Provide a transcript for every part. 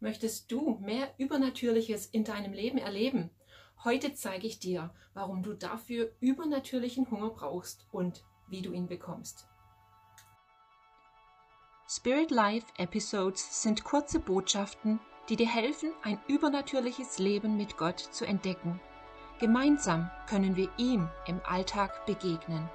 Möchtest du mehr Übernatürliches in deinem Leben erleben? Heute zeige ich dir, warum du dafür übernatürlichen Hunger brauchst und wie du ihn bekommst. Spirit Life Episodes sind kurze Botschaften, die dir helfen, ein übernatürliches Leben mit Gott zu entdecken. Gemeinsam können wir ihm im Alltag begegnen.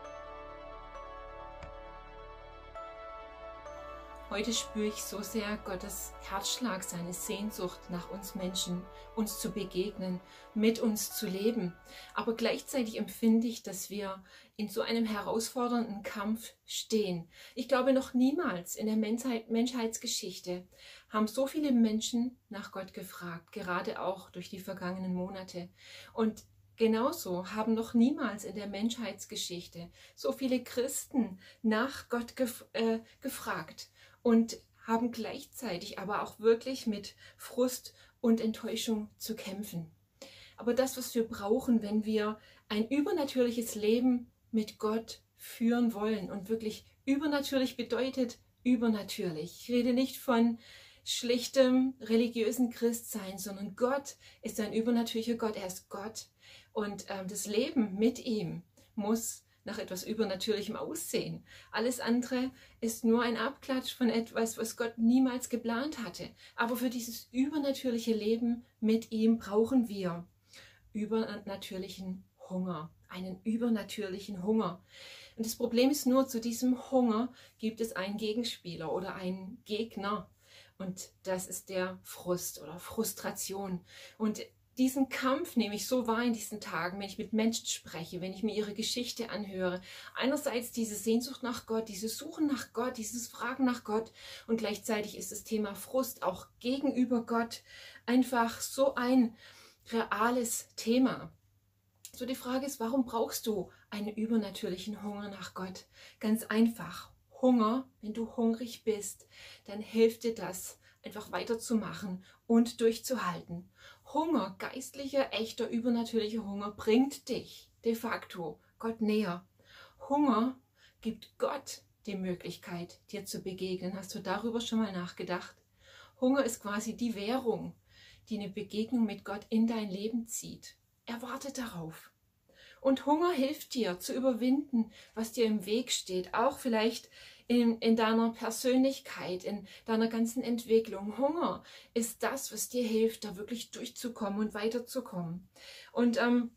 Heute spüre ich so sehr Gottes Herzschlag, seine Sehnsucht nach uns Menschen, uns zu begegnen, mit uns zu leben. Aber gleichzeitig empfinde ich, dass wir in so einem herausfordernden Kampf stehen. Ich glaube, noch niemals in der Menschheit, Menschheitsgeschichte haben so viele Menschen nach Gott gefragt, gerade auch durch die vergangenen Monate. Und Genauso haben noch niemals in der Menschheitsgeschichte so viele Christen nach Gott gef äh, gefragt und haben gleichzeitig aber auch wirklich mit Frust und Enttäuschung zu kämpfen. Aber das, was wir brauchen, wenn wir ein übernatürliches Leben mit Gott führen wollen und wirklich übernatürlich bedeutet übernatürlich. Ich rede nicht von schlichtem religiösen Christsein, sondern Gott ist ein übernatürlicher Gott. Er ist Gott und ähm, das Leben mit ihm muss nach etwas Übernatürlichem aussehen. Alles andere ist nur ein Abklatsch von etwas, was Gott niemals geplant hatte. Aber für dieses übernatürliche Leben mit ihm brauchen wir übernatürlichen Hunger, einen übernatürlichen Hunger. Und das Problem ist nur, zu diesem Hunger gibt es einen Gegenspieler oder einen Gegner. Und das ist der Frust oder Frustration. Und diesen Kampf nehme ich so wahr in diesen Tagen, wenn ich mit Menschen spreche, wenn ich mir ihre Geschichte anhöre. Einerseits diese Sehnsucht nach Gott, dieses Suchen nach Gott, dieses Fragen nach Gott und gleichzeitig ist das Thema Frust auch gegenüber Gott einfach so ein reales Thema. So die Frage ist, warum brauchst du einen übernatürlichen Hunger nach Gott? Ganz einfach. Hunger, wenn du hungrig bist, dann hilft dir das, einfach weiterzumachen und durchzuhalten. Hunger, geistlicher, echter, übernatürlicher Hunger bringt dich de facto Gott näher. Hunger gibt Gott die Möglichkeit, dir zu begegnen. Hast du darüber schon mal nachgedacht? Hunger ist quasi die Währung, die eine Begegnung mit Gott in dein Leben zieht. Er wartet darauf. Und Hunger hilft dir zu überwinden, was dir im Weg steht. Auch vielleicht in, in deiner Persönlichkeit, in deiner ganzen Entwicklung. Hunger ist das, was dir hilft, da wirklich durchzukommen und weiterzukommen. Und ähm,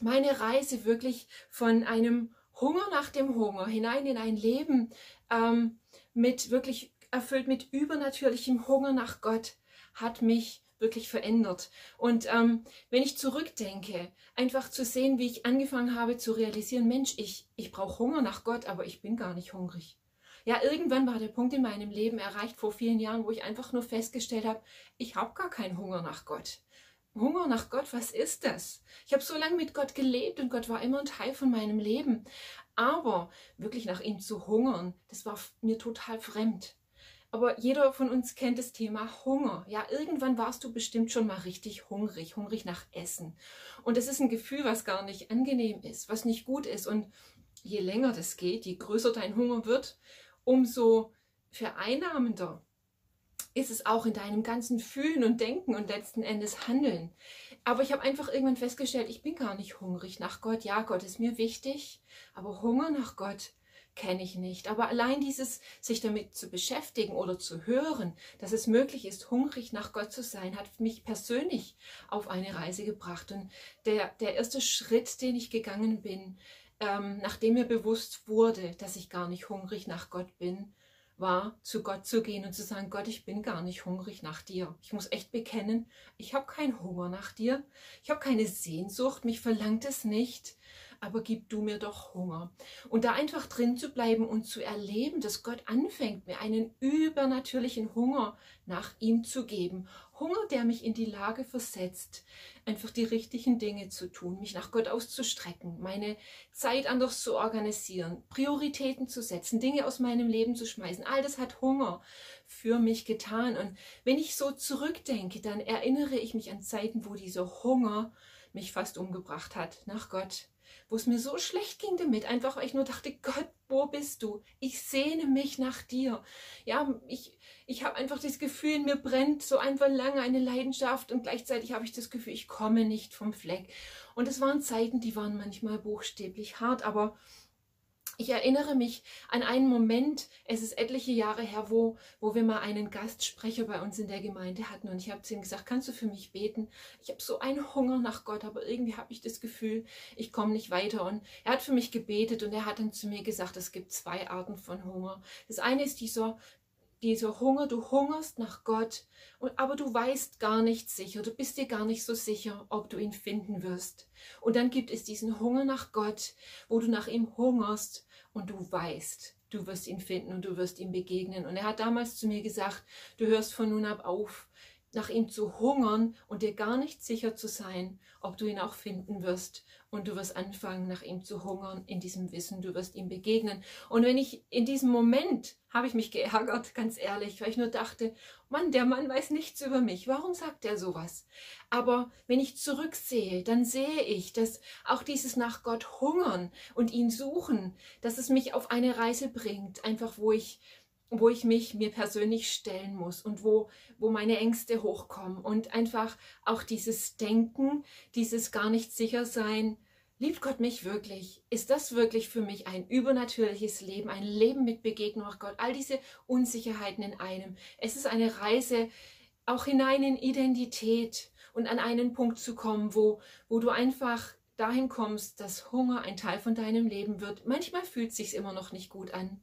meine Reise wirklich von einem Hunger nach dem Hunger hinein in ein Leben ähm, mit wirklich erfüllt mit übernatürlichem Hunger nach Gott hat mich wirklich verändert. Und ähm, wenn ich zurückdenke, einfach zu sehen, wie ich angefangen habe zu realisieren, Mensch, ich, ich brauche Hunger nach Gott, aber ich bin gar nicht hungrig. Ja, irgendwann war der Punkt in meinem Leben erreicht vor vielen Jahren, wo ich einfach nur festgestellt habe, ich habe gar keinen Hunger nach Gott. Hunger nach Gott, was ist das? Ich habe so lange mit Gott gelebt und Gott war immer ein Teil von meinem Leben. Aber wirklich nach ihm zu hungern, das war mir total fremd. Aber jeder von uns kennt das Thema Hunger. Ja, irgendwann warst du bestimmt schon mal richtig hungrig, hungrig nach Essen. Und das ist ein Gefühl, was gar nicht angenehm ist, was nicht gut ist. Und je länger das geht, je größer dein Hunger wird, umso vereinnahmender ist es auch in deinem ganzen Fühlen und Denken und letzten Endes Handeln. Aber ich habe einfach irgendwann festgestellt, ich bin gar nicht hungrig nach Gott. Ja, Gott ist mir wichtig, aber Hunger nach Gott kenne ich nicht. Aber allein dieses, sich damit zu beschäftigen oder zu hören, dass es möglich ist, hungrig nach Gott zu sein, hat mich persönlich auf eine Reise gebracht. Und der, der erste Schritt, den ich gegangen bin, ähm, nachdem mir bewusst wurde, dass ich gar nicht hungrig nach Gott bin, war, zu Gott zu gehen und zu sagen, Gott, ich bin gar nicht hungrig nach dir. Ich muss echt bekennen, ich habe keinen Hunger nach dir. Ich habe keine Sehnsucht, mich verlangt es nicht aber gib du mir doch Hunger. Und da einfach drin zu bleiben und zu erleben, dass Gott anfängt, mir einen übernatürlichen Hunger nach ihm zu geben. Hunger, der mich in die Lage versetzt, einfach die richtigen Dinge zu tun, mich nach Gott auszustrecken, meine Zeit anders zu organisieren, Prioritäten zu setzen, Dinge aus meinem Leben zu schmeißen. All das hat Hunger für mich getan. Und wenn ich so zurückdenke, dann erinnere ich mich an Zeiten, wo dieser Hunger mich fast umgebracht hat nach Gott wo es mir so schlecht ging damit, einfach weil ich nur dachte, Gott, wo bist du? Ich sehne mich nach dir. Ja, ich, ich habe einfach das Gefühl, mir brennt so einfach lange eine Leidenschaft und gleichzeitig habe ich das Gefühl, ich komme nicht vom Fleck. Und es waren Zeiten, die waren manchmal buchstäblich hart, aber ich erinnere mich an einen Moment, es ist etliche Jahre her, wo, wo wir mal einen Gastsprecher bei uns in der Gemeinde hatten und ich habe zu ihm gesagt, kannst du für mich beten? Ich habe so einen Hunger nach Gott, aber irgendwie habe ich das Gefühl, ich komme nicht weiter. Und er hat für mich gebetet und er hat dann zu mir gesagt, es gibt zwei Arten von Hunger. Das eine ist dieser dieser Hunger, du hungerst nach Gott, und, aber du weißt gar nicht sicher, du bist dir gar nicht so sicher, ob du ihn finden wirst. Und dann gibt es diesen Hunger nach Gott, wo du nach ihm hungerst und du weißt, du wirst ihn finden und du wirst ihm begegnen. Und er hat damals zu mir gesagt, du hörst von nun ab auf, nach ihm zu hungern und dir gar nicht sicher zu sein, ob du ihn auch finden wirst. Und du wirst anfangen, nach ihm zu hungern, in diesem Wissen, du wirst ihm begegnen. Und wenn ich in diesem Moment habe ich mich geärgert, ganz ehrlich, weil ich nur dachte, Mann, der Mann weiß nichts über mich. Warum sagt er sowas? Aber wenn ich zurücksehe, dann sehe ich, dass auch dieses nach Gott hungern und ihn suchen, dass es mich auf eine Reise bringt, einfach wo ich wo ich mich mir persönlich stellen muss und wo, wo meine Ängste hochkommen und einfach auch dieses Denken, dieses gar nicht sicher sein, liebt Gott mich wirklich? Ist das wirklich für mich ein übernatürliches Leben, ein Leben mit Begegnung nach Gott? All diese Unsicherheiten in einem. Es ist eine Reise auch hinein in Identität und an einen Punkt zu kommen, wo, wo du einfach dahin kommst, dass Hunger ein Teil von deinem Leben wird. Manchmal fühlt es sich immer noch nicht gut an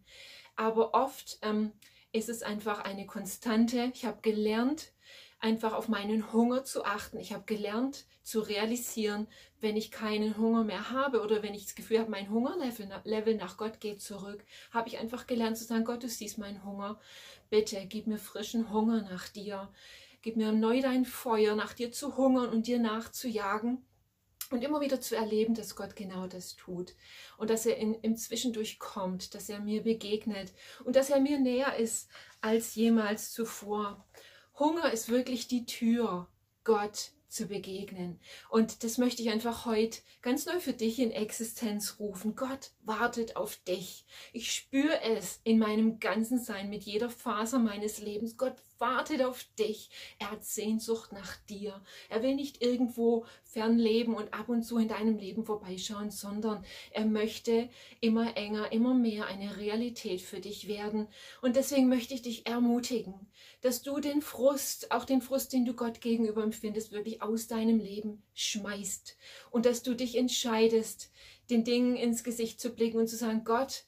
aber oft ähm, ist es einfach eine Konstante. Ich habe gelernt, einfach auf meinen Hunger zu achten. Ich habe gelernt zu realisieren, wenn ich keinen Hunger mehr habe oder wenn ich das Gefühl habe, mein Hungerlevel Level nach Gott geht zurück, habe ich einfach gelernt zu sagen, Gott, du siehst meinen Hunger. Bitte gib mir frischen Hunger nach dir. Gib mir neu dein Feuer, nach dir zu hungern und dir nachzujagen. Und immer wieder zu erleben, dass Gott genau das tut und dass er in, im Zwischendurch kommt, dass er mir begegnet und dass er mir näher ist als jemals zuvor. Hunger ist wirklich die Tür, Gott zu begegnen. Und das möchte ich einfach heute ganz neu für dich in Existenz rufen. Gott wartet auf dich. Ich spüre es in meinem ganzen Sein, mit jeder Faser meines Lebens. Gott wartet auf dich. Er hat Sehnsucht nach dir. Er will nicht irgendwo fern leben und ab und zu in deinem Leben vorbeischauen, sondern er möchte immer enger, immer mehr eine Realität für dich werden. Und deswegen möchte ich dich ermutigen, dass du den Frust, auch den Frust, den du Gott gegenüber empfindest, wirklich aus deinem Leben schmeißt und dass du dich entscheidest, den Dingen ins Gesicht zu blicken und zu sagen, Gott,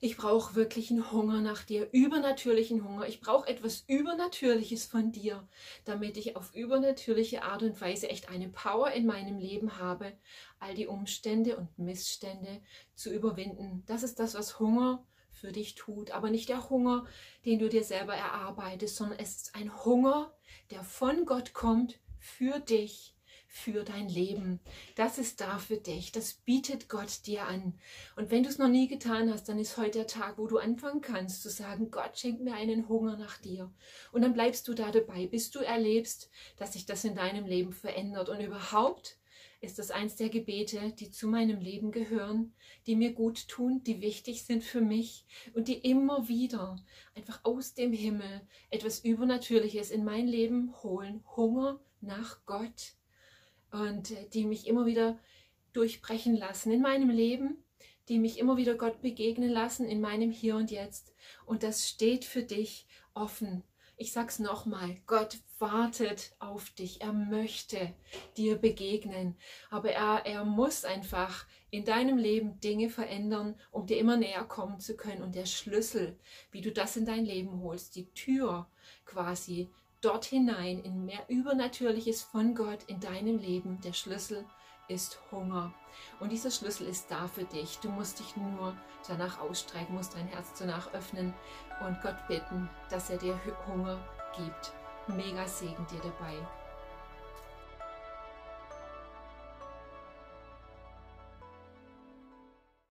ich brauche wirklich einen Hunger nach dir, übernatürlichen Hunger. Ich brauche etwas Übernatürliches von dir, damit ich auf übernatürliche Art und Weise echt eine Power in meinem Leben habe, all die Umstände und Missstände zu überwinden. Das ist das, was Hunger für dich tut, aber nicht der Hunger, den du dir selber erarbeitest, sondern es ist ein Hunger, der von Gott kommt für dich für dein Leben. Das ist da für dich. Das bietet Gott dir an. Und wenn du es noch nie getan hast, dann ist heute der Tag, wo du anfangen kannst zu sagen, Gott schenkt mir einen Hunger nach dir. Und dann bleibst du da dabei, bis du erlebst, dass sich das in deinem Leben verändert. Und überhaupt ist das eins der Gebete, die zu meinem Leben gehören, die mir gut tun, die wichtig sind für mich und die immer wieder einfach aus dem Himmel etwas Übernatürliches in mein Leben holen. Hunger nach Gott und äh, die mich immer wieder durchbrechen lassen in meinem Leben, die mich immer wieder Gott begegnen lassen in meinem Hier und Jetzt. Und das steht für dich offen. Ich sag's nochmal, Gott wartet auf dich. Er möchte dir begegnen. Aber er, er muss einfach in deinem Leben Dinge verändern, um dir immer näher kommen zu können. Und der Schlüssel, wie du das in dein Leben holst, die Tür quasi dort hinein in mehr Übernatürliches von Gott in deinem Leben. Der Schlüssel ist Hunger. Und dieser Schlüssel ist da für dich. Du musst dich nur danach ausstrecken, musst dein Herz danach öffnen und Gott bitten, dass er dir Hunger gibt. Mega Segen dir dabei.